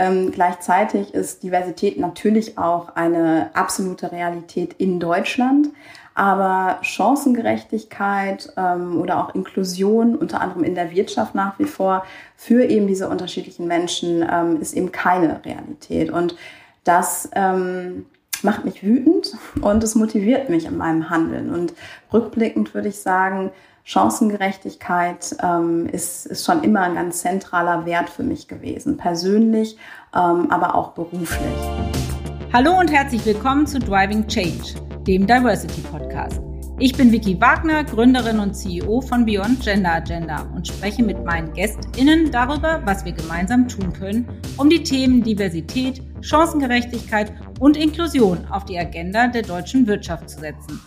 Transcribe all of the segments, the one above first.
Ähm, gleichzeitig ist Diversität natürlich auch eine absolute Realität in Deutschland. Aber Chancengerechtigkeit ähm, oder auch Inklusion, unter anderem in der Wirtschaft nach wie vor, für eben diese unterschiedlichen Menschen ähm, ist eben keine Realität. Und das ähm, macht mich wütend und es motiviert mich in meinem Handeln. Und rückblickend würde ich sagen, Chancengerechtigkeit ähm, ist, ist schon immer ein ganz zentraler Wert für mich gewesen, persönlich, ähm, aber auch beruflich. Hallo und herzlich willkommen zu Driving Change, dem Diversity Podcast. Ich bin Vicky Wagner, Gründerin und CEO von Beyond Gender Agenda und spreche mit meinen GästInnen darüber, was wir gemeinsam tun können, um die Themen Diversität, Chancengerechtigkeit und Inklusion auf die Agenda der deutschen Wirtschaft zu setzen.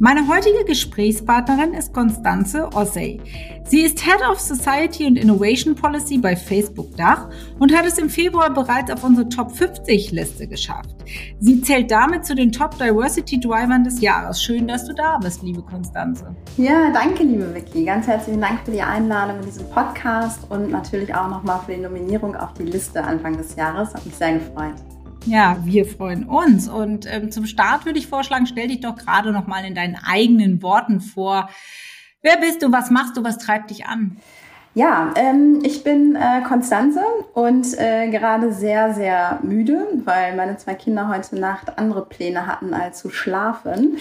Meine heutige Gesprächspartnerin ist Constanze Ossey. Sie ist Head of Society and Innovation Policy bei Facebook Dach und hat es im Februar bereits auf unsere Top 50 Liste geschafft. Sie zählt damit zu den Top Diversity Drivern des Jahres. Schön, dass du da bist, liebe Constanze. Ja, danke, liebe Vicky. Ganz herzlichen Dank für die Einladung in diesem Podcast und natürlich auch nochmal für die Nominierung auf die Liste Anfang des Jahres. Hat mich sehr gefreut. Ja, wir freuen uns. Und ähm, zum Start würde ich vorschlagen, stell dich doch gerade noch mal in deinen eigenen Worten vor. Wer bist du? Was machst du? Was treibt dich an? Ja, ähm, ich bin äh, Konstanze und äh, gerade sehr, sehr müde, weil meine zwei Kinder heute Nacht andere Pläne hatten, als zu schlafen.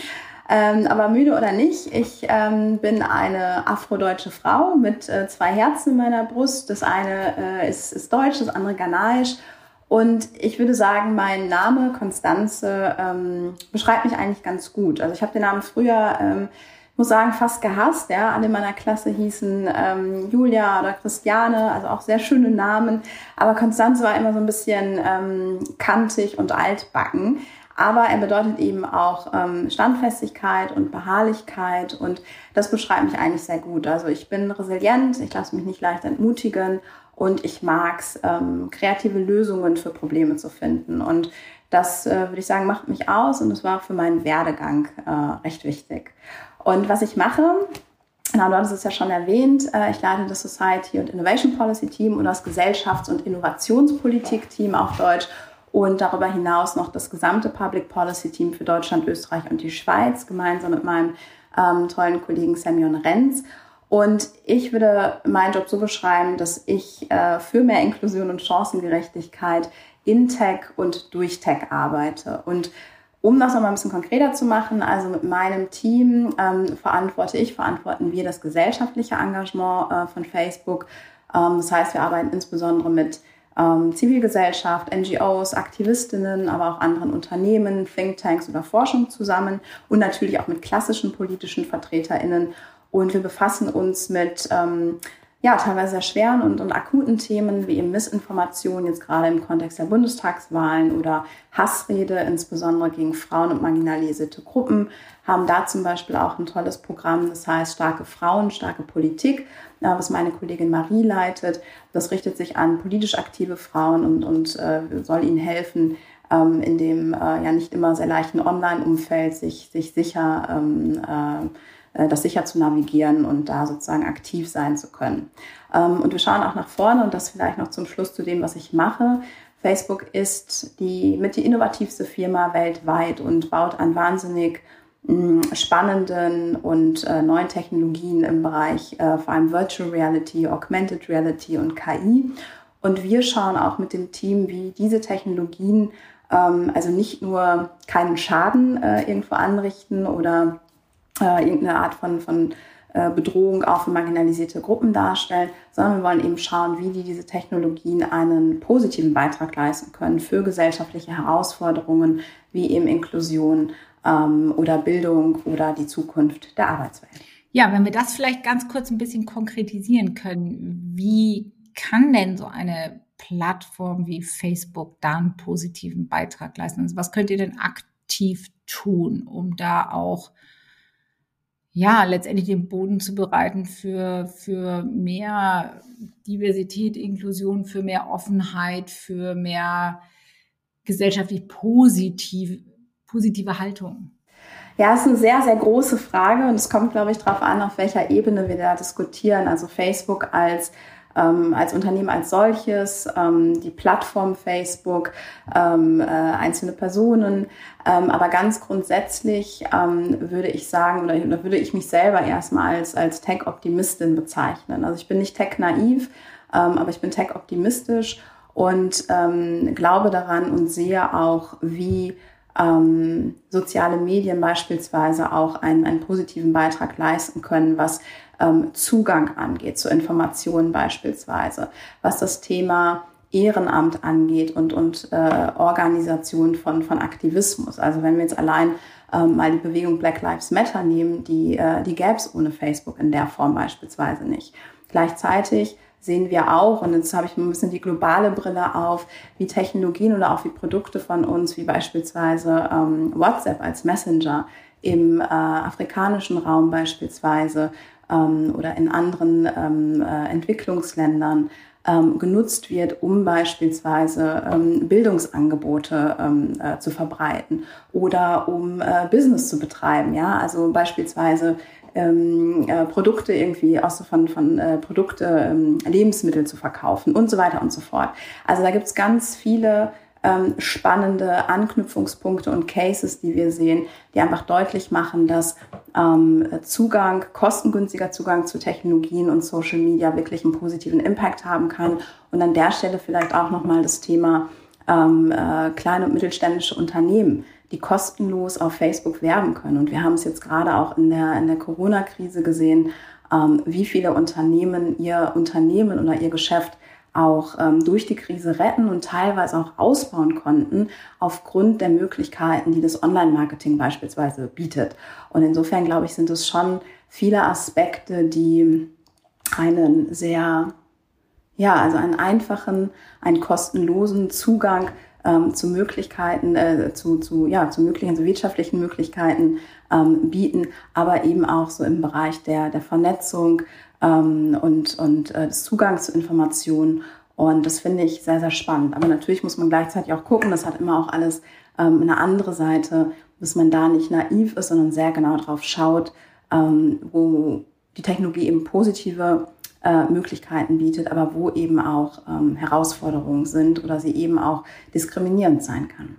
Ähm, aber müde oder nicht, ich ähm, bin eine afrodeutsche Frau mit äh, zwei Herzen in meiner Brust. Das eine äh, ist, ist deutsch, das andere ghanaisch. Und ich würde sagen, mein Name Konstanze ähm, beschreibt mich eigentlich ganz gut. Also ich habe den Namen früher, ähm, muss sagen, fast gehasst. Ja, alle in meiner Klasse hießen ähm, Julia oder Christiane, also auch sehr schöne Namen. Aber Konstanze war immer so ein bisschen ähm, kantig und altbacken. Aber er bedeutet eben auch ähm, Standfestigkeit und Beharrlichkeit und das beschreibt mich eigentlich sehr gut. Also ich bin resilient, ich lasse mich nicht leicht entmutigen und ich mag es, ähm, kreative Lösungen für Probleme zu finden. Und das, äh, würde ich sagen, macht mich aus und das war für meinen Werdegang äh, recht wichtig. Und was ich mache, Genau, du hattest es ja schon erwähnt. Äh, ich leite das Society und Innovation Policy Team und das Gesellschafts- und Innovationspolitik Team auf Deutsch und darüber hinaus noch das gesamte Public Policy Team für Deutschland, Österreich und die Schweiz gemeinsam mit meinem ähm, tollen Kollegen Semyon Renz. Und ich würde meinen Job so beschreiben, dass ich äh, für mehr Inklusion und Chancengerechtigkeit in Tech und durch Tech arbeite. Und um das nochmal ein bisschen konkreter zu machen, also mit meinem Team ähm, verantworte ich, verantworten wir das gesellschaftliche Engagement äh, von Facebook. Ähm, das heißt, wir arbeiten insbesondere mit ähm, Zivilgesellschaft, NGOs, Aktivistinnen, aber auch anderen Unternehmen, Thinktanks oder Forschung zusammen und natürlich auch mit klassischen politischen VertreterInnen und wir befassen uns mit ähm, ja, teilweise sehr schweren und, und akuten Themen wie eben Missinformation, jetzt gerade im Kontext der Bundestagswahlen oder Hassrede, insbesondere gegen Frauen und marginalisierte Gruppen, haben da zum Beispiel auch ein tolles Programm, das heißt Starke Frauen, starke Politik, äh, was meine Kollegin Marie leitet. Das richtet sich an politisch aktive Frauen und, und äh, soll ihnen helfen, ähm, in dem äh, ja nicht immer sehr leichten Online-Umfeld sich, sich sicher ähm, äh, äh, das sicher zu navigieren und da sozusagen aktiv sein zu können. Ähm, und wir schauen auch nach vorne und das vielleicht noch zum Schluss zu dem, was ich mache. Facebook ist die mit die innovativste Firma weltweit und baut an wahnsinnig mm, spannenden und äh, neuen Technologien im Bereich äh, vor allem Virtual Reality, Augmented Reality und KI. Und wir schauen auch mit dem Team, wie diese Technologien ähm, also nicht nur keinen Schaden äh, irgendwo anrichten oder äh, irgendeine Art von, von äh, Bedrohung auch für marginalisierte Gruppen darstellen, sondern wir wollen eben schauen, wie die diese Technologien einen positiven Beitrag leisten können für gesellschaftliche Herausforderungen wie eben Inklusion ähm, oder Bildung oder die Zukunft der Arbeitswelt. Ja, wenn wir das vielleicht ganz kurz ein bisschen konkretisieren können, wie kann denn so eine Plattform wie Facebook da einen positiven Beitrag leisten? Also was könnt ihr denn aktiv tun, um da auch ja, letztendlich den Boden zu bereiten für, für mehr Diversität, Inklusion, für mehr Offenheit, für mehr gesellschaftlich positiv, positive Haltung? Ja, ist eine sehr, sehr große Frage und es kommt, glaube ich, darauf an, auf welcher Ebene wir da diskutieren. Also Facebook als ähm, als Unternehmen als solches, ähm, die Plattform Facebook, ähm, äh, einzelne Personen. Ähm, aber ganz grundsätzlich ähm, würde ich sagen, oder, oder würde ich mich selber erstmal als, als Tech-Optimistin bezeichnen. Also ich bin nicht tech-naiv, ähm, aber ich bin tech-optimistisch und glaube daran und sehe auch, wie soziale Medien beispielsweise auch einen, einen positiven Beitrag leisten können, was ähm, Zugang angeht zu Informationen beispielsweise, was das Thema Ehrenamt angeht und, und äh, Organisation von, von Aktivismus. Also wenn wir jetzt allein ähm, mal die Bewegung Black Lives Matter nehmen, die, äh, die gäbe es ohne Facebook in der Form beispielsweise nicht. Gleichzeitig sehen wir auch, und jetzt habe ich ein bisschen die globale Brille auf, wie Technologien oder auch wie Produkte von uns, wie beispielsweise ähm, WhatsApp als Messenger im äh, afrikanischen Raum beispielsweise ähm, oder in anderen ähm, äh, Entwicklungsländern ähm, genutzt wird, um beispielsweise ähm, Bildungsangebote ähm, äh, zu verbreiten oder um äh, Business zu betreiben. Ja, also beispielsweise ähm, äh, Produkte irgendwie aus von, von äh, Produkte, ähm, Lebensmittel zu verkaufen und so weiter und so fort. Also da gibt's ganz viele ähm, spannende Anknüpfungspunkte und Cases, die wir sehen, die einfach deutlich machen, dass ähm, Zugang, kostengünstiger Zugang zu Technologien und Social Media wirklich einen positiven Impact haben kann. Und an der Stelle vielleicht auch nochmal das Thema ähm, äh, kleine und mittelständische Unternehmen die kostenlos auf Facebook werben können. Und wir haben es jetzt gerade auch in der, in der Corona-Krise gesehen, ähm, wie viele Unternehmen ihr Unternehmen oder ihr Geschäft auch ähm, durch die Krise retten und teilweise auch ausbauen konnten, aufgrund der Möglichkeiten, die das Online-Marketing beispielsweise bietet. Und insofern, glaube ich, sind es schon viele Aspekte, die einen sehr, ja, also einen einfachen, einen kostenlosen Zugang ähm, zu Möglichkeiten, äh, zu, zu, ja, zu möglichen, zu wirtschaftlichen Möglichkeiten ähm, bieten, aber eben auch so im Bereich der, der Vernetzung ähm, und, und äh, des Zugangs zu Informationen. Und das finde ich sehr, sehr spannend. Aber natürlich muss man gleichzeitig auch gucken, das hat immer auch alles ähm, eine andere Seite, dass man da nicht naiv ist, sondern sehr genau drauf schaut, ähm, wo die Technologie eben positive äh, Möglichkeiten bietet, aber wo eben auch ähm, Herausforderungen sind oder sie eben auch diskriminierend sein kann.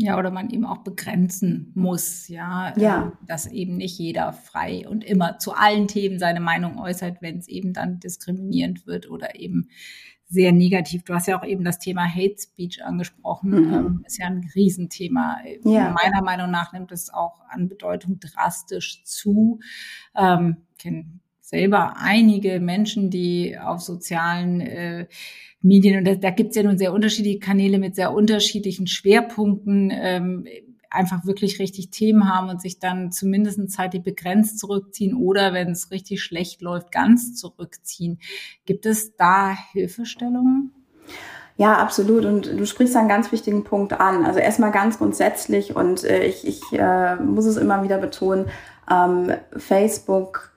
Ja, oder man eben auch begrenzen muss, ja, ja. Ähm, dass eben nicht jeder frei und immer zu allen Themen seine Meinung äußert, wenn es eben dann diskriminierend wird oder eben sehr negativ. Du hast ja auch eben das Thema Hate Speech angesprochen. Mhm. Ähm, ist ja ein Riesenthema. Ja. Meiner Meinung nach nimmt es auch an Bedeutung drastisch zu. Ähm, kenne selber einige Menschen, die auf sozialen äh, Medien, und da, da gibt es ja nun sehr unterschiedliche Kanäle mit sehr unterschiedlichen Schwerpunkten, ähm, einfach wirklich richtig Themen haben und sich dann zumindest zeitlich begrenzt zurückziehen oder wenn es richtig schlecht läuft, ganz zurückziehen. Gibt es da Hilfestellungen? Ja, absolut. Und du sprichst einen ganz wichtigen Punkt an. Also erstmal ganz grundsätzlich und äh, ich, ich äh, muss es immer wieder betonen, ähm, Facebook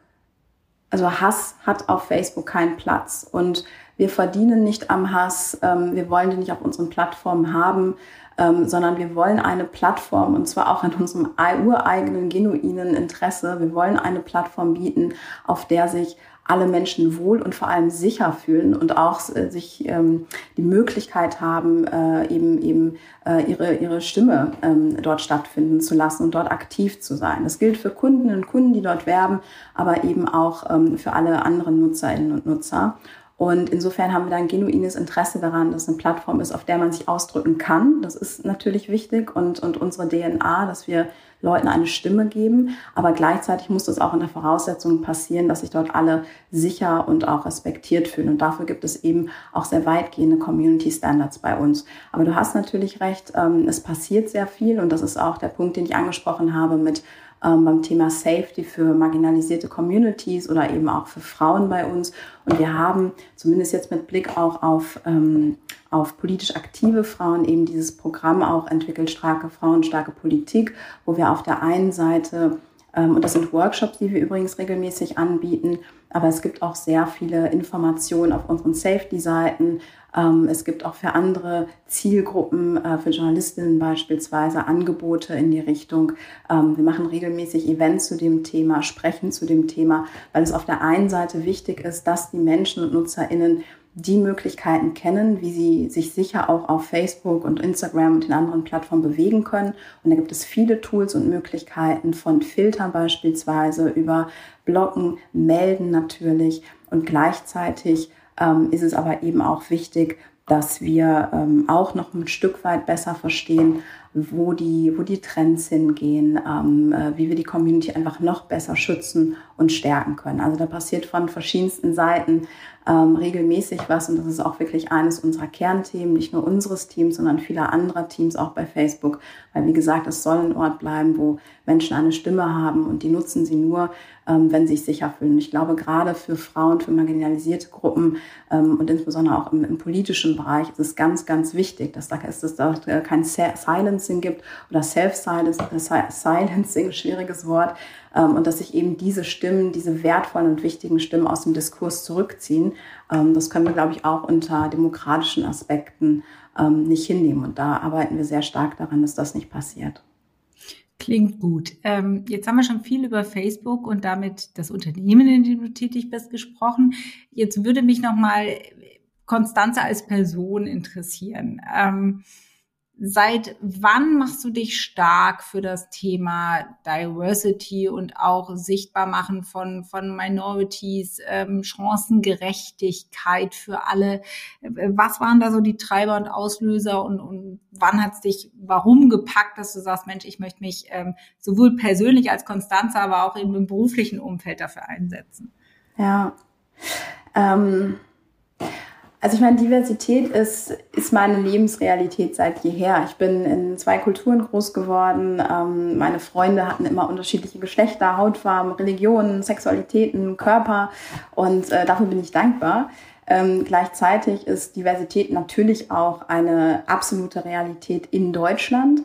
also Hass hat auf Facebook keinen Platz und wir verdienen nicht am Hass, ähm, wir wollen den nicht auf unseren Plattformen haben, ähm, sondern wir wollen eine Plattform und zwar auch in unserem ureigenen, genuinen Interesse. Wir wollen eine Plattform bieten, auf der sich alle Menschen wohl und vor allem sicher fühlen und auch äh, sich ähm, die Möglichkeit haben, äh, eben eben äh, ihre ihre Stimme ähm, dort stattfinden zu lassen und dort aktiv zu sein. Das gilt für Kunden und Kunden, die dort werben, aber eben auch ähm, für alle anderen Nutzerinnen und Nutzer. Und insofern haben wir da ein genuines Interesse daran, dass es eine Plattform ist, auf der man sich ausdrücken kann. Das ist natürlich wichtig und, und unsere DNA, dass wir Leuten eine Stimme geben. Aber gleichzeitig muss das auch in der Voraussetzung passieren, dass sich dort alle sicher und auch respektiert fühlen. Und dafür gibt es eben auch sehr weitgehende Community Standards bei uns. Aber du hast natürlich recht, ähm, es passiert sehr viel und das ist auch der Punkt, den ich angesprochen habe mit ähm, beim Thema Safety für marginalisierte Communities oder eben auch für Frauen bei uns. Und wir haben zumindest jetzt mit Blick auch auf, ähm, auf politisch aktive Frauen eben dieses Programm auch entwickelt, starke Frauen, starke Politik, wo wir auf der einen Seite Ähm, und das sind Workshops, die wir übrigens regelmäßig anbieten. Aber es gibt auch sehr viele Informationen auf unseren Safety-Seiten. Ähm, es gibt auch für andere Zielgruppen, äh, für Journalistinnen beispielsweise, Angebote in die Richtung. Ähm, wir machen regelmäßig Events zu dem Thema, sprechen zu dem Thema, weil es auf der einen Seite wichtig ist, dass die Menschen und NutzerInnen die Möglichkeiten kennen, wie sie sich sicher auch auf Facebook und Instagram und den anderen Plattformen bewegen können. Und da gibt es viele Tools und Möglichkeiten von Filtern beispielsweise über Blocken, Melden natürlich. Und gleichzeitig ähm, ist es aber eben auch wichtig, dass wir ähm, auch noch ein Stück weit besser verstehen, wo die, wo die Trends hingehen, ähm, äh, wie wir die Community einfach noch besser schützen und stärken können. Also da passiert von verschiedensten Seiten ähm, regelmäßig was und das ist auch wirklich eines unserer Kernthemen, nicht nur unseres Teams, sondern vieler anderer Teams auch bei Facebook, weil wie gesagt, es soll ein Ort bleiben, wo Menschen eine Stimme haben und die nutzen sie nur, ähm, wenn sie sich sicher fühlen. Und ich glaube, gerade für Frauen, für marginalisierte Gruppen ähm, und insbesondere auch im, im, politischen Bereich ist es ganz, ganz wichtig, dass da, dass es da kein Silencing gibt oder Self-Silencing, schwieriges Wort, und dass sich eben diese Stimmen, diese wertvollen und wichtigen Stimmen aus dem Diskurs zurückziehen. Ähm, das können wir, glaube ich, auch unter demokratischen Aspekten ähm, nicht hinnehmen. Und da arbeiten wir sehr stark daran, dass das nicht passiert. Klingt gut. Ähm, jetzt haben wir schon viel über Facebook und damit das Unternehmen, in dem du tätig bist, gesprochen. Jetzt würde mich noch mal Konstanze als Person interessieren. Ähm, Seit wann machst du dich stark für das Thema Diversity und auch sichtbar machen von, von Minorities, ähm, Chancengerechtigkeit für alle? Was waren da so die Treiber und Auslöser und, und wann hat es dich, warum gepackt, dass du sagst, Mensch, ich möchte mich ähm, sowohl persönlich als Konstanze, aber auch eben im beruflichen Umfeld dafür einsetzen? Ja. Ähm also ich meine, Diversität ist, ist meine Lebensrealität seit jeher. Ich bin in zwei Kulturen groß geworden. Ähm, meine Freunde hatten immer unterschiedliche Geschlechter, Hautfarben, Religionen, Sexualitäten, Körper und äh, dafür bin ich dankbar. Ähm, gleichzeitig ist Diversität natürlich auch eine absolute Realität in Deutschland.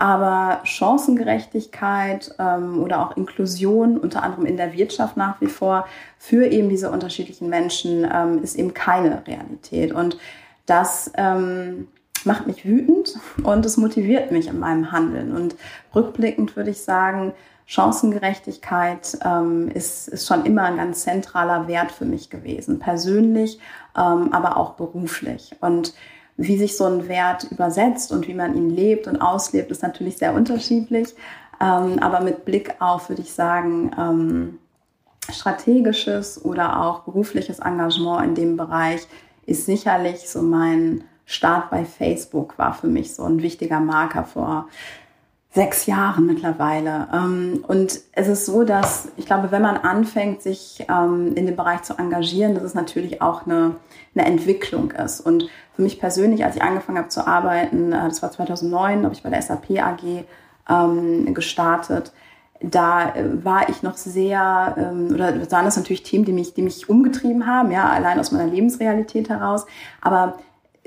Aber Chancengerechtigkeit ähm, oder auch Inklusion, unter anderem in der Wirtschaft nach wie vor, für eben diese unterschiedlichen Menschen ähm, ist eben keine Realität. Und das ähm, macht mich wütend und es motiviert mich in meinem Handeln. Und rückblickend würde ich sagen, Chancengerechtigkeit ähm, ist, ist schon immer ein ganz zentraler Wert für mich gewesen, persönlich, ähm, aber auch beruflich. Und wie sich so ein Wert übersetzt und wie man ihn lebt und auslebt, ist natürlich sehr unterschiedlich. Ähm, aber mit Blick auf, würde ich sagen, ähm, strategisches oder auch berufliches Engagement in dem Bereich ist sicherlich so mein Start bei Facebook war für mich so ein wichtiger Marker vor sechs Jahren mittlerweile. Ähm, und es ist so, dass ich glaube, wenn man anfängt, sich ähm, in dem Bereich zu engagieren, dass es natürlich auch eine, eine Entwicklung ist. Und für mich persönlich, als ich angefangen habe zu arbeiten, äh, das war 2009, habe ich bei der SAP AG ähm, gestartet. Da äh, war ich noch sehr, oder waren das natürlich Themen, die mich, die mich umgetrieben haben, ja, allein aus meiner Lebensrealität heraus. Aber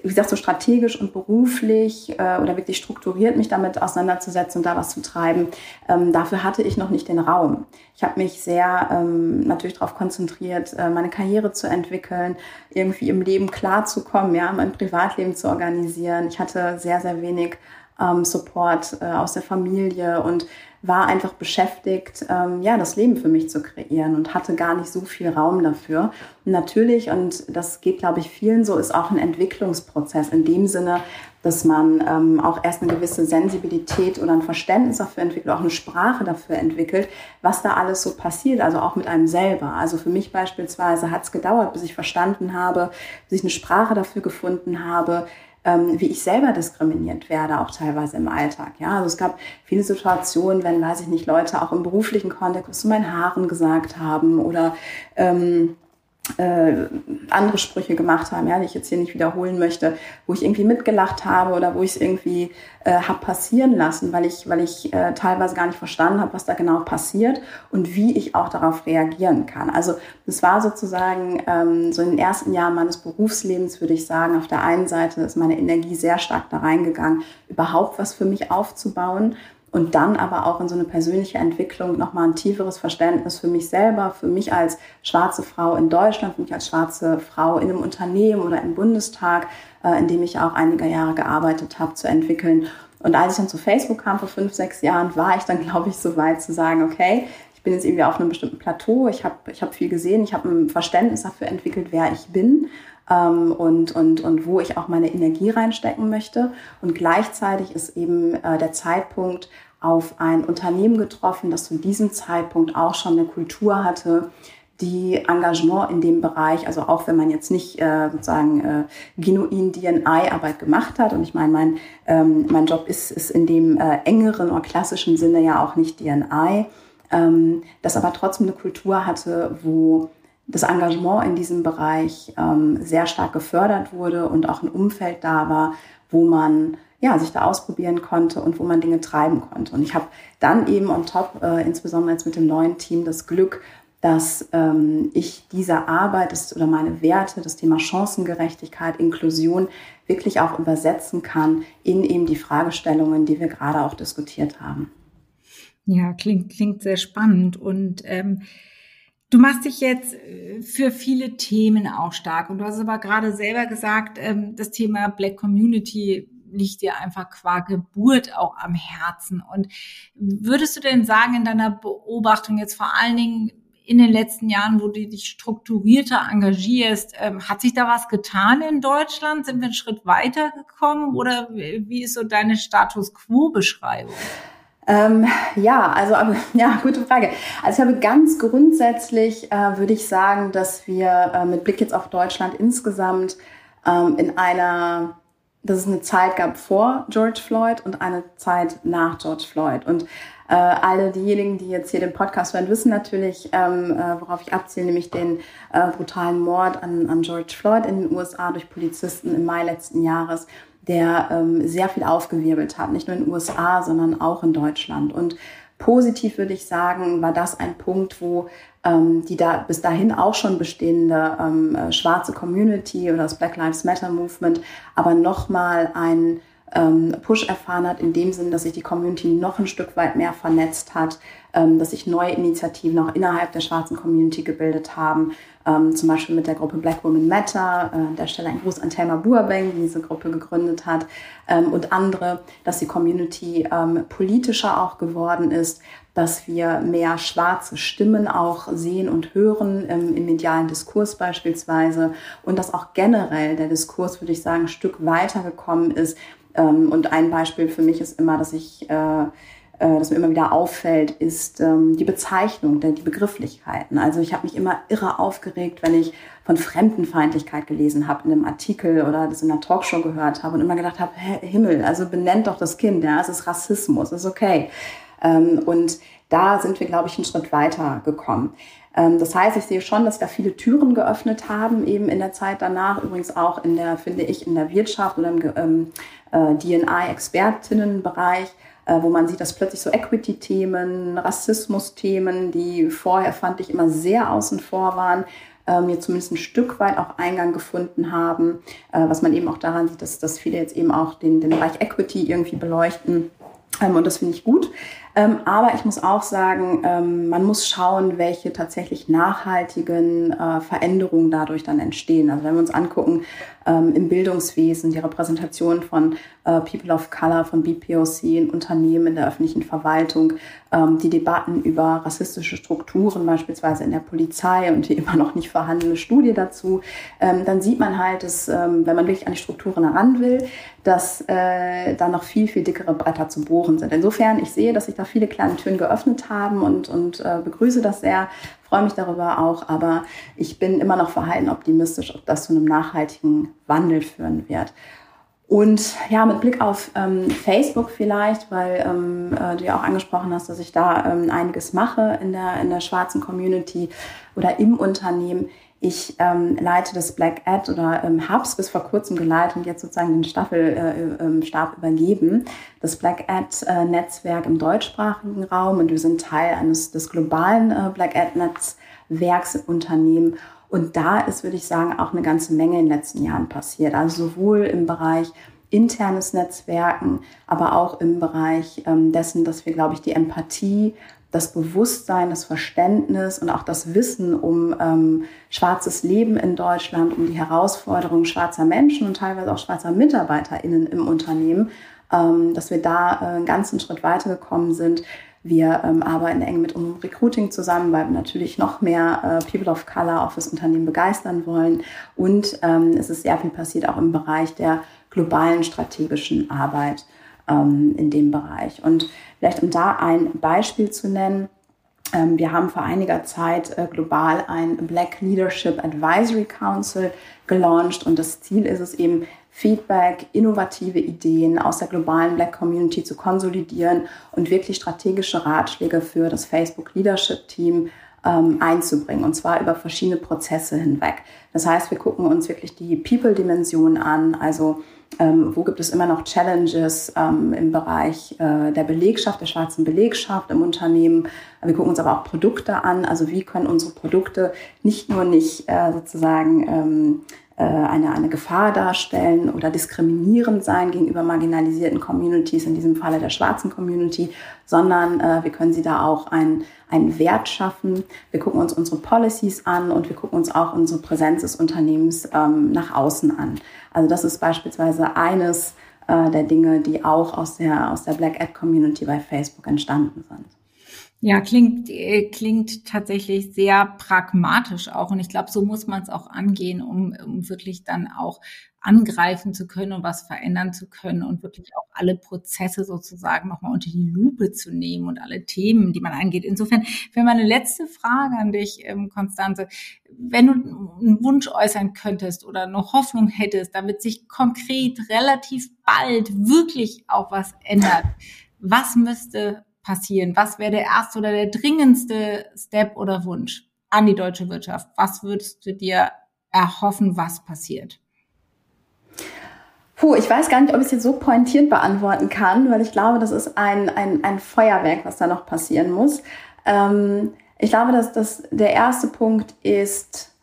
wie gesagt, so strategisch und beruflich äh, oder wirklich strukturiert mich damit auseinanderzusetzen und da was zu treiben, ähm, dafür hatte ich noch nicht den Raum. Ich habe mich sehr ähm, natürlich darauf konzentriert, äh, meine Karriere zu entwickeln, irgendwie im Leben klarzukommen, ja, mein Privatleben zu organisieren. Ich hatte sehr, sehr wenig ähm, Support äh, aus der Familie und war einfach beschäftigt, ähm, ja, das Leben für mich zu kreieren und hatte gar nicht so viel Raum dafür. Und natürlich, und das geht, glaube ich, vielen so, ist auch ein Entwicklungsprozess in dem Sinne, dass man ähm, auch erst eine gewisse Sensibilität oder ein Verständnis dafür entwickelt, auch eine Sprache dafür entwickelt, was da alles so passiert, also auch mit einem selber. Also für mich beispielsweise hat es gedauert, bis ich verstanden habe, bis ich eine Sprache dafür gefunden habe, ähm, wie ich selber diskriminiert werde, auch teilweise im Alltag. Ja, also es gab viele Situationen, wenn, weiß ich nicht, Leute auch im beruflichen Kontext zu meinen Haaren gesagt haben oder ähm, äh, andere Sprüche gemacht haben, ja, die ich jetzt hier nicht wiederholen möchte, wo ich irgendwie mitgelacht habe oder wo ich es irgendwie äh, habe passieren lassen, weil ich, weil ich äh, teilweise gar nicht verstanden habe, was da genau passiert und wie ich auch darauf reagieren kann. Also das war sozusagen ähm, so in den ersten Jahren meines Berufslebens, würde ich sagen, auf der einen Seite ist meine Energie sehr stark da reingegangen, überhaupt was für mich aufzubauen und dann aber auch in so eine persönliche Entwicklung nochmal ein tieferes Verständnis für mich selber, für mich als schwarze Frau in Deutschland, für mich als schwarze Frau in einem Unternehmen oder im Bundestag, äh, in dem ich auch einige Jahre gearbeitet habe, zu entwickeln. Und als ich dann zu Facebook kam vor fünf, sechs Jahren, war ich dann, glaube ich, so weit zu sagen, okay, ich bin jetzt irgendwie auf einem bestimmten Plateau, ich habe ich hab viel gesehen, ich habe ein Verständnis dafür entwickelt, wer ich bin ähm, und, und, und wo ich auch meine Energie reinstecken möchte. Und gleichzeitig ist eben äh, der Zeitpunkt auf ein Unternehmen getroffen, das zu diesem Zeitpunkt auch schon eine Kultur hatte, die Engagement in dem Bereich, also auch wenn man jetzt nicht äh, sozusagen äh, genuin DNI-Arbeit gemacht hat, und ich meine, mein, ähm, mein Job ist, ist in dem äh, engeren oder klassischen Sinne ja auch nicht DNI, ähm, das aber trotzdem eine Kultur hatte, wo das Engagement in diesem Bereich ähm, sehr stark gefördert wurde und auch ein Umfeld da war, wo man ja, sich da ausprobieren konnte und wo man Dinge treiben konnte. Und ich habe dann eben on top, äh, insbesondere jetzt mit dem neuen Team, das Glück, dass ähm, ich diese Arbeit das, oder meine Werte, das Thema Chancengerechtigkeit, Inklusion wirklich auch übersetzen kann in eben die Fragestellungen, die wir gerade auch diskutiert haben. Ja, klingt, klingt sehr spannend. Und ähm, Du machst dich jetzt äh, für viele Themen auch stark und du hast aber gerade selber gesagt, ähm, das Thema Black Community liegt dir einfach qua Geburt auch am Herzen. Und würdest du denn sagen, in deiner Beobachtung jetzt vor allen Dingen in den letzten Jahren, wo du dich strukturierter engagierst, ähm, hat sich da was getan in Deutschland? Sind wir einen Schritt weitergekommen oder wie ist so deine Status Quo-Beschreibung? Ähm, ja, also aber, ja, gute Frage. Also ich habe ganz grundsätzlich äh, würde ich sagen, dass wir äh, mit Blick jetzt auf Deutschland insgesamt ähm, in einer, dass es eine Zeit gab vor George Floyd und eine Zeit nach George Floyd. Und äh, alle diejenigen, die jetzt hier den Podcast hören, wissen natürlich, ähm, äh, worauf ich abziele, nämlich den äh, brutalen Mord an, an George Floyd in den USA durch Polizisten im Mai letzten Jahres der ähm, sehr viel aufgewirbelt hat, nicht nur in den USA, sondern auch in Deutschland. Und positiv würde ich sagen, war das ein Punkt, wo ähm, die da bis dahin auch schon bestehende ähm, äh, schwarze Community oder das Black Lives Matter Movement aber nochmal ein ähm, Push erfahren hat, in dem Sinn, dass sich die Community noch ein Stück weit mehr vernetzt hat, ähm, dass sich neue Initiativen auch innerhalb der schwarzen Community gebildet haben, ähm, zum Beispiel mit der Gruppe Black Women Matter, äh, an der Stelle ein Gruß an Thelma Buabeng, die diese Gruppe gegründet hat, ähm, und andere, dass die Community ähm, politischer auch geworden ist, dass wir mehr schwarze Stimmen auch sehen und hören ähm, im medialen Diskurs beispielsweise. Und dass auch generell der Diskurs, würde ich sagen, ein Stück weitergekommen ist, ähm, und ein Beispiel für mich ist immer, dass ich, äh, äh, dass mir immer wieder auffällt, ist ähm, die Bezeichnung, die Begrifflichkeiten. Also ich habe mich immer irre aufgeregt, wenn ich von Fremdenfeindlichkeit gelesen habe in einem Artikel oder das in einer Talkshow gehört habe und immer gedacht habe, Himmel, also benennt doch das Kind, ja, es ist Rassismus, ist okay. Ähm, und da sind wir, glaube ich, einen Schritt weiter gekommen. Ähm, das heißt, ich sehe schon, dass da viele Türen geöffnet haben, eben in der Zeit danach, übrigens auch in der, finde ich, in der Wirtschaft oder im ähm, äh, DNI-Expertinnenbereich, wo man sieht, dass plötzlich so Equity-Themen, Rassismus-Themen, die vorher fand ich immer sehr außen vor waren, ähm, jetzt zumindest ein Stück weit auch Eingang gefunden haben, äh, was man eben auch daran sieht, dass, dass viele jetzt eben auch den, den Bereich Equity irgendwie beleuchten. Ähm, und das finde ich gut. Ähm, aber ich muss auch sagen, ähm, man muss schauen, welche tatsächlich nachhaltigen äh, Veränderungen dadurch dann entstehen. Also wenn wir uns angucken, ähm, im Bildungswesen, die Repräsentation von äh, People of Color, von BPOC in Unternehmen, in der öffentlichen Verwaltung, ähm, die Debatten über rassistische Strukturen, beispielsweise in der Polizei und die immer noch nicht vorhandene Studie dazu, ähm, dann sieht man halt, dass, ähm, wenn man wirklich an die Strukturen heran will, dass äh, da noch viel, viel dickere Bretter zu bohren sind. Insofern, ich sehe, dass sich da da viele kleine Türen geöffnet haben und, und äh, begrüße das sehr, freue mich darüber auch, aber ich bin immer noch verhalten optimistisch, ob das zu einem nachhaltigen Wandel führen wird. Und ja, mit Blick auf ähm, Facebook vielleicht, weil ähm, äh, du ja auch angesprochen hast, dass ich da ähm, einiges mache in der, in der schwarzen Community oder im Unternehmen. Ich ähm, leite das Black Ad oder ähm, habe es bis vor kurzem geleitet und jetzt sozusagen den Staffelstab äh, übergeben. Das Black Ad-Netzwerk äh, im deutschsprachigen Raum und wir sind Teil eines des globalen äh, Black Ad-Netzwerks im Unternehmen. Und da ist, würde ich sagen, auch eine ganze Menge in den letzten Jahren passiert. Also sowohl im Bereich internes Netzwerken, aber auch im Bereich ähm, dessen, dass wir, glaube ich, die Empathie, das Bewusstsein, das Verständnis und auch das Wissen um ähm, schwarzes Leben in Deutschland, um die Herausforderungen schwarzer Menschen und teilweise auch schwarzer MitarbeiterInnen im Unternehmen, ähm, dass wir da äh, einen ganzen Schritt weitergekommen sind. Wir ähm, arbeiten eng mit unserem Recruiting zusammen, weil wir natürlich noch mehr äh, People of Color auf das Unternehmen begeistern wollen. Und ähm, es ist sehr viel passiert auch im Bereich der globalen strategischen Arbeit ähm, in dem Bereich. Und vielleicht um da ein Beispiel zu nennen, ähm, wir haben vor einiger Zeit äh, global ein Black Leadership Advisory Council gelauncht und das Ziel ist es eben, Feedback, innovative Ideen aus der globalen Black Community zu konsolidieren und wirklich strategische Ratschläge für das Facebook Leadership Team ähm, einzubringen und zwar über verschiedene Prozesse hinweg. Das heißt, wir gucken uns wirklich die People-Dimension an, also ähm, wo gibt es immer noch Challenges ähm, im Bereich äh, der Belegschaft, der schwarzen Belegschaft im Unternehmen. Wir gucken uns aber auch Produkte an, also wie können unsere Produkte nicht nur nicht äh, sozusagen ähm, äh, eine, eine Gefahr darstellen oder diskriminierend sein gegenüber marginalisierten Communities, in diesem Falle der schwarzen Community, sondern äh, wir können sie da auch einen, einen Wert schaffen. Wir gucken uns unsere Policies an und wir gucken uns auch unsere Präsenz des Unternehmens ähm, nach außen an. Also das ist beispielsweise eines äh, der Dinge, die auch aus der, aus der Black Ad Community bei Facebook entstanden sind. Ja, klingt, äh, klingt tatsächlich sehr pragmatisch auch. Und ich glaube, so muss man es auch angehen, um, um wirklich dann auch angreifen zu können und was verändern zu können und wirklich auch alle Prozesse sozusagen nochmal unter die Lupe zu nehmen und alle Themen, die man angeht. Insofern wäre meine letzte Frage an dich, ähm, Konstanze. Wenn du einen Wunsch äußern könntest oder eine Hoffnung hättest, damit sich konkret relativ bald wirklich auch was ändert, was müsste passieren? Was wäre der erste oder der dringendste Step oder Wunsch an die deutsche Wirtschaft? Was würdest du dir erhoffen, was passiert? Puh, ich weiß gar nicht, ob ich es jetzt so pointiert beantworten kann, weil ich glaube, das ist ein, ein, ein Feuerwerk, was da noch passieren muss. Ähm, ich glaube, dass das der erste Punkt ist,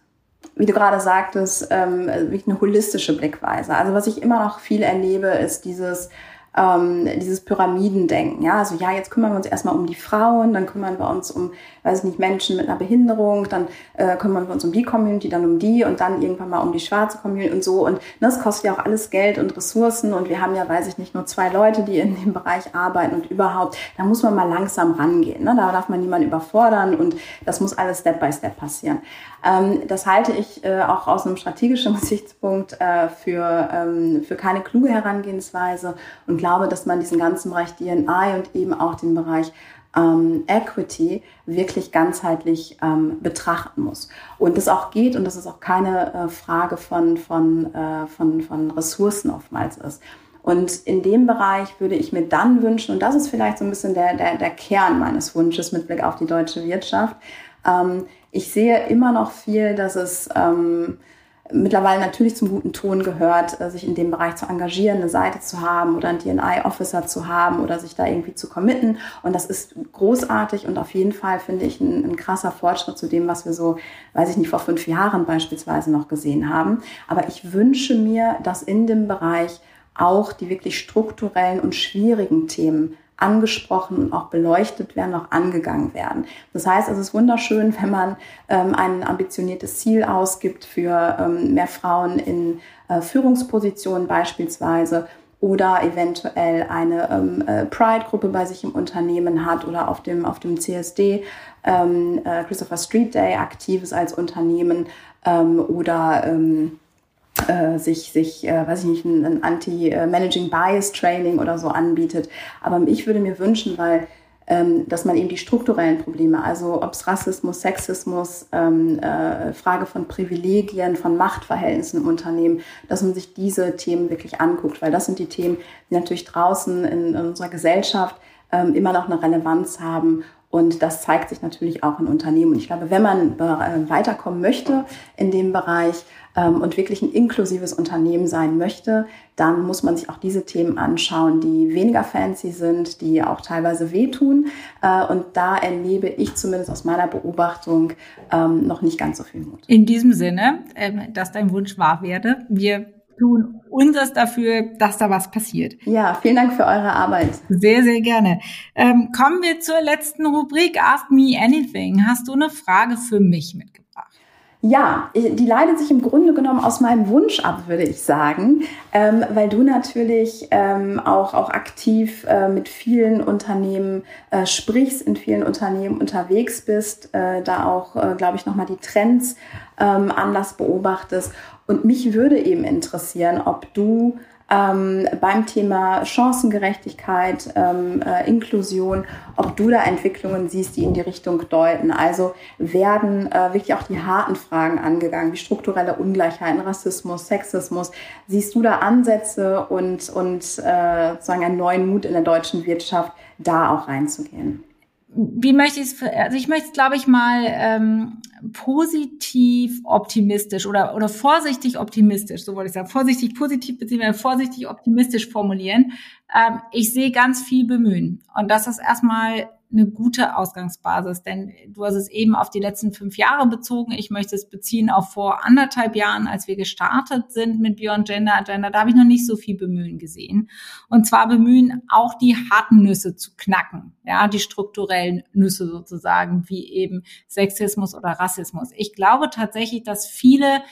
wie du gerade sagtest, ähm, eine holistische Blickweise. Also was ich immer noch viel erlebe, ist dieses ähm, dieses Pyramidendenken. Ja, also ja, jetzt kümmern wir uns erstmal um die Frauen, dann kümmern wir uns um, weiß ich nicht, Menschen mit einer Behinderung, dann äh, kümmern wir uns um die Community, dann um die und dann irgendwann mal um die schwarze Community und so. Und ne, das kostet ja auch alles Geld und Ressourcen und wir haben ja, weiß ich nicht, nur zwei Leute, die in dem Bereich arbeiten und überhaupt, da muss man mal langsam rangehen. Ne? Da darf man niemanden überfordern und das muss alles Step by Step passieren. Ähm, das halte ich äh, auch aus einem strategischen Gesichtspunkt äh, für, ähm, für keine kluge Herangehensweise und glaube, dass man diesen ganzen Bereich DNI und eben auch den Bereich ähm, Equity wirklich ganzheitlich ähm, betrachten muss. Und das auch geht und das ist auch keine äh, Frage von, von, äh, von, von Ressourcen oftmals ist. Und in dem Bereich würde ich mir dann wünschen, und das ist vielleicht so ein bisschen der, der, der Kern meines Wunsches mit Blick auf die deutsche Wirtschaft, ähm, ich sehe immer noch viel, dass es ähm, mittlerweile natürlich zum guten Ton gehört, äh, sich in dem Bereich zu engagieren, eine Seite zu haben oder einen DNI-Officer zu haben oder sich da irgendwie zu committen. Und das ist großartig und auf jeden Fall finde ich ein, ein, krasser Fortschritt zu dem, was wir so, weiß ich nicht, vor fünf Jahren beispielsweise noch gesehen haben. Aber ich wünsche mir, dass in dem Bereich auch die wirklich strukturellen und schwierigen Themen angesprochen und auch beleuchtet werden, auch angegangen werden. Das heißt, es ist wunderschön, wenn man ähm, ein ambitioniertes Ziel ausgibt für ähm, mehr Frauen in äh, Führungspositionen beispielsweise oder eventuell eine ähm, äh, Pride-Gruppe bei sich im Unternehmen hat oder auf dem, auf dem CSD ähm, äh, Christopher Street Day aktiv ist als Unternehmen ähm, oder ähm, äh, sich, sich äh, weiß ich nicht, ein, ein Anti-Managing Bias Training oder so anbietet. Aber ich würde mir wünschen, weil ähm, dass man eben die strukturellen Probleme, also ob es Rassismus, Sexismus, ähm, äh, Frage von Privilegien, von Machtverhältnissen im Unternehmen, dass man sich diese Themen wirklich anguckt, weil das sind die Themen, die natürlich draußen in, in unserer Gesellschaft ähm, immer noch eine Relevanz haben und das zeigt sich natürlich auch in Unternehmen. Und ich glaube, wenn man äh, weiterkommen möchte in dem Bereich, ähm, und wirklich ein inklusives Unternehmen sein möchte, dann muss man sich auch diese Themen anschauen, die weniger fancy sind, die auch teilweise wehtun. Äh, und da erlebe ich zumindest aus meiner Beobachtung ähm, noch nicht ganz so viel Mut. In diesem Sinne, ähm, dass dein Wunsch wahr werde, wir tun unseres dafür, dass da was passiert. Ja, vielen Dank für eure Arbeit. Sehr, sehr gerne. Ähm, kommen wir zur letzten Rubrik, Ask Me Anything. Hast du eine Frage für mich mitgebracht? Ja, die leitet sich im Grunde genommen aus meinem Wunsch ab, würde ich sagen, ähm, weil du natürlich ähm, auch, auch aktiv äh, mit vielen Unternehmen äh, sprichst, in vielen Unternehmen unterwegs bist, äh, da auch, äh, glaube ich, nochmal die Trends ähm, anders beobachtest. Und mich würde eben interessieren, ob du ähm, beim Thema Chancengerechtigkeit, ähm, äh, Inklusion, ob du da Entwicklungen siehst, die in die Richtung deuten. Also werden äh, wirklich auch die harten Fragen angegangen, wie strukturelle Ungleichheiten, Rassismus, Sexismus. Siehst du da Ansätze und, und äh, sozusagen einen neuen Mut in der deutschen Wirtschaft, da auch reinzugehen? Wie möchte ich es, also ich möchte es, glaube ich, mal ähm, positiv optimistisch oder, oder vorsichtig optimistisch, so wollte ich sagen, vorsichtig positiv beziehungsweise vorsichtig optimistisch formulieren. Ähm, ich sehe ganz viel Bemühen. Und das ist erstmal eine gute Ausgangsbasis, denn du hast es eben auf die letzten fünf Jahre bezogen. Ich möchte es beziehen auf vor anderthalb Jahren, als wir gestartet sind mit Beyond Gender Agenda. Da habe ich noch nicht so viel Bemühen gesehen. Und zwar bemühen, auch die harten Nüsse zu knacken, ja, die strukturellen Nüsse sozusagen, wie eben Sexismus oder Rassismus. Ich glaube tatsächlich, dass viele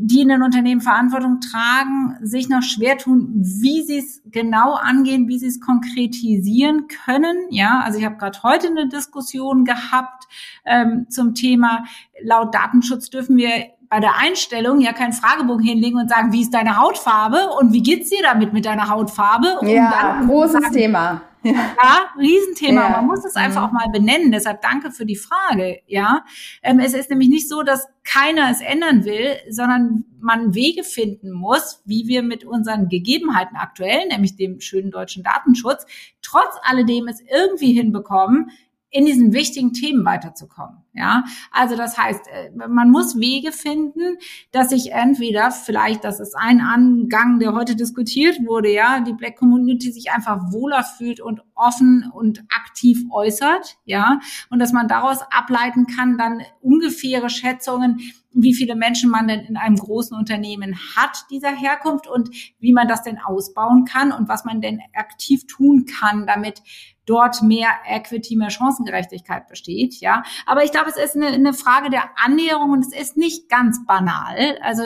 die in den Unternehmen Verantwortung tragen, sich noch schwer tun, wie sie es genau angehen, wie sie es konkretisieren können. Ja, also ich habe gerade heute eine Diskussion gehabt ähm, zum Thema, laut Datenschutz dürfen wir bei der Einstellung ja keinen Fragebogen hinlegen und sagen, wie ist deine Hautfarbe und wie geht's dir damit mit deiner Hautfarbe? Um ja, großes sagen, Thema. Ja, ja Riesenthema. Ja. Man muss es einfach mhm. auch mal benennen. Deshalb danke für die Frage. Ja, ähm, es ist nämlich nicht so, dass keiner es ändern will, sondern man Wege finden muss, wie wir mit unseren Gegebenheiten aktuell, nämlich dem schönen deutschen Datenschutz, trotz alledem es irgendwie hinbekommen, in diesen wichtigen Themen weiterzukommen. Ja, also das heißt, äh, man muss Wege finden, dass sich entweder vielleicht, das ist ein Angang, der heute diskutiert wurde, ja, die Black Community sich einfach wohler fühlt und offen und aktiv äußert, ja, und dass man daraus ableiten kann, dann ungefähre Schätzungen, wie viele Menschen man denn in einem großen Unternehmen hat dieser Herkunft und wie man das denn ausbauen kann und was man denn aktiv tun kann, damit dort mehr Equity, mehr Chancengerechtigkeit besteht, ja. Aber ich glaube, es ist eine, eine Frage der Annäherung und es ist nicht ganz banal. Also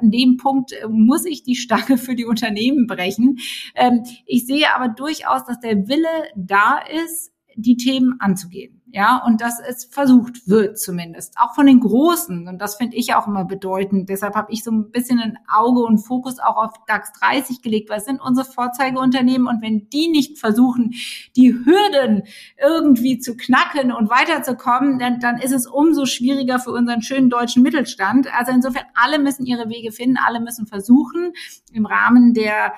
an dem Punkt muss ich die Stange für die Unternehmen brechen. Ähm, ich sehe aber durchaus, dass der Wille da ist, die Themen anzugehen ja, und dass es versucht wird zumindest, auch von den Großen. Und das finde ich auch immer bedeutend. Deshalb habe ich so ein bisschen ein Auge und Fokus auch auf DAX 30 gelegt, es sind unsere Vorzeigeunternehmen und wenn die nicht versuchen, die Hürden irgendwie zu knacken und weiterzukommen, dann, dann ist es umso schwieriger für unseren schönen deutschen Mittelstand. Also insofern, alle müssen ihre Wege finden, alle müssen versuchen, im Rahmen der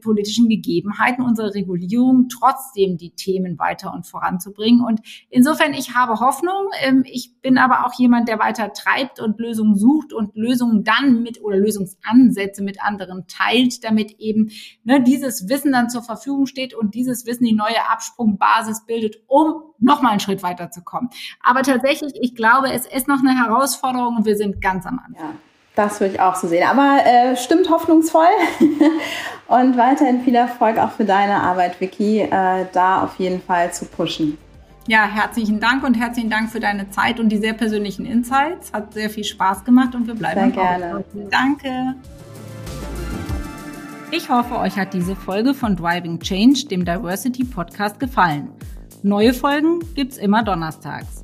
politischen Gegebenheiten unserer Regulierung trotzdem die Themen weiter und voranzubringen. Und insofern, ich habe Hoffnung. Ähm, ich bin aber auch jemand, der weiter treibt und Lösungen sucht und Lösungen dann mit oder Lösungsansätze mit anderen teilt, damit eben ne, dieses Wissen dann zur Verfügung steht und dieses Wissen die neue Absprungbasis bildet, um nochmal einen Schritt weiterzukommen. Aber tatsächlich, ich glaube, es ist noch eine Herausforderung und wir sind ganz am Anfang. Ja. Das würde ich auch so sehen. Aber äh, stimmt hoffnungsvoll. und weiterhin viel Erfolg auch für deine Arbeit, Vicky, äh, da auf jeden Fall zu pushen. Ja, herzlichen Dank und herzlichen Dank für deine Zeit und die sehr persönlichen Insights. Hat sehr viel Spaß gemacht und wir bleiben sehr gerne. Danke. Ich hoffe, euch hat diese Folge von Driving Change, dem Diversity Podcast, gefallen. Neue Folgen gibt's immer donnerstags.